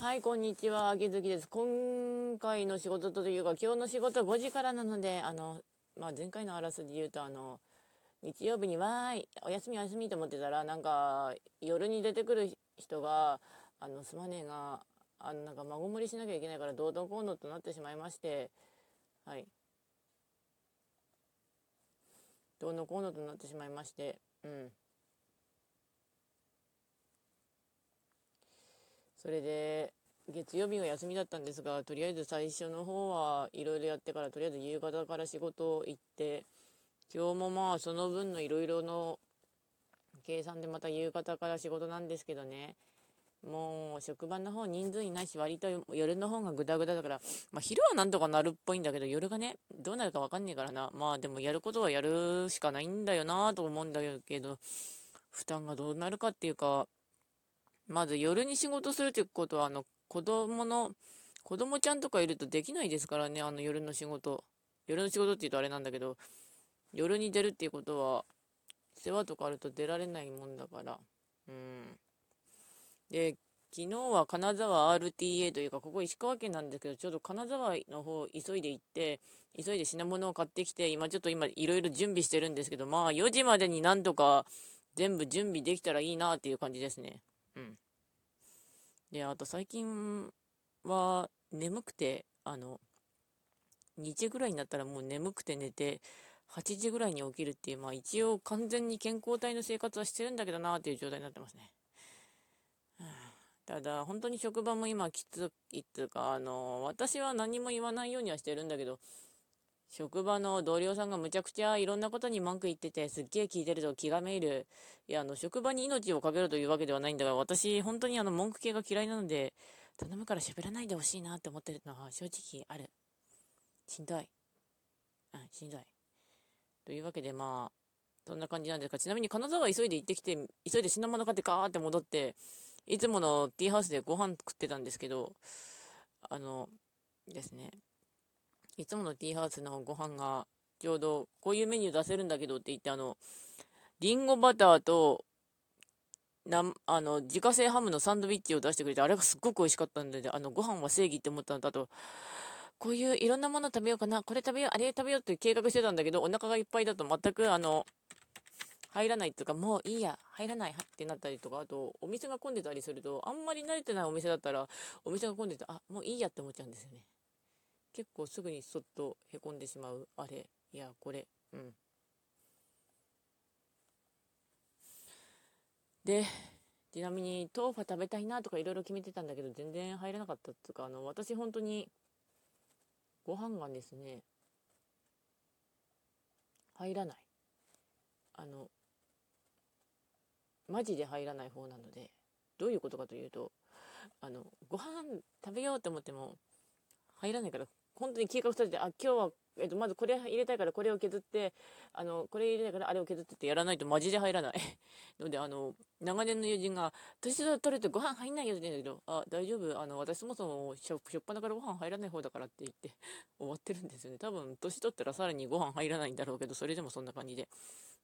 はい、こんにちは。秋月です。今回の仕事というか、今日の仕事5時からなので、あの、まあ、前回のあらすじ言うと、あの、日曜日にわーい、お休みお休みと思ってたら、なんか、夜に出てくる人が、あの、すまねえが、あの、なんか孫盛りしなきゃいけないから、どうどうこうのとなってしまいまして、はい。どうのこうのとなってしまいまして、うん。それで、月曜日が休みだったんですが、とりあえず最初の方はいろいろやってから、とりあえず夕方から仕事行って、今日もまあその分のいろいろの計算でまた夕方から仕事なんですけどね、もう職場の方人数いないし、割と夜の方がグダグダだから、まあ昼はなんとかなるっぽいんだけど、夜がね、どうなるかわかんねえからな。まあでもやることはやるしかないんだよなと思うんだけど、負担がどうなるかっていうか、まず夜に仕事するってことは、あの、子供の、子供ちゃんとかいるとできないですからね、あの夜の仕事。夜の仕事って言うとあれなんだけど、夜に出るっていうことは、世話とかあると出られないもんだから。うん。で、昨日は金沢 RTA というか、ここ石川県なんですけど、ちょうど金沢の方急いで行って、急いで品物を買ってきて、今ちょっと今いろいろ準備してるんですけど、まあ4時までになんとか全部準備できたらいいなっていう感じですね。で、あと最近は眠くて、あの、2時ぐらいになったらもう眠くて寝て、8時ぐらいに起きるっていう、まあ一応完全に健康体の生活はしてるんだけどなっていう状態になってますね。ただ、本当に職場も今きついっていうか、あの、私は何も言わないようにはしてるんだけど、職場の同僚さんがむちゃくちゃいろんなことに文句言ってて、すっげえ聞いてると気がめいる。いや、あの、職場に命をかけるというわけではないんだが、私、本当にあの、文句系が嫌いなので、頼むから喋らないでほしいなって思ってるのは正直ある。しんどい。うん、しんどい。というわけで、まあ、そんな感じなんですが、ちなみに金沢急いで行ってきて、急いで品物買ってガーって戻って、いつものティーハウスでご飯食ってたんですけど、あの、ですね、いつものティーハウスのご飯が、ちょうどこういうメニュー出せるんだけどって言って、あの、リンゴバターと、なあの、自家製ハムのサンドイッチを出してくれて、あれがすっごく美味しかったんで、あの、ご飯は正義って思ったのと、あと、こういういろんなもの食べようかな、これ食べよう、あれ食べようって計画してたんだけど、お腹がいっぱいだと全く、あの、入らないっていうか、もういいや、入らないってなったりとか、あと、お店が混んでたりすると、あんまり慣れてないお店だったら、お店が混んでて、あ、もういいやって思っちゃうんですよね。結構すぐにそっとへこんでしまう。あれ。いやこれ。うん。でちなみに豆腐食べたいなとかいろいろ決めてたんだけど全然入らなかったっていうかあの私本当にご飯がですね入らない。あのマジで入らない方なのでどういうことかというとあのご飯食べようと思っても入らないから本当に計画立てて、あ、今日は、えっと、まずこれ入れたいからこれを削って、あの、これ入れたいからあれを削ってってやらないとマジで入らない。ので、あの、長年の友人が、年取れてご飯入んないよって言うんだけど、あ、大丈夫、あの、私そもそもしょ、しょっぱなからご飯入らない方だからって言って終わってるんですよね。多分、年取ったらさらにご飯入らないんだろうけど、それでもそんな感じで。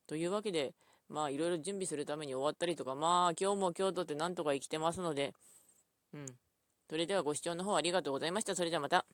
というわけで、まあ、いろいろ準備するために終わったりとか、まあ、今日も今日とってなんとか生きてますので、うん。それではご視聴の方ありがとうございました。それではまた。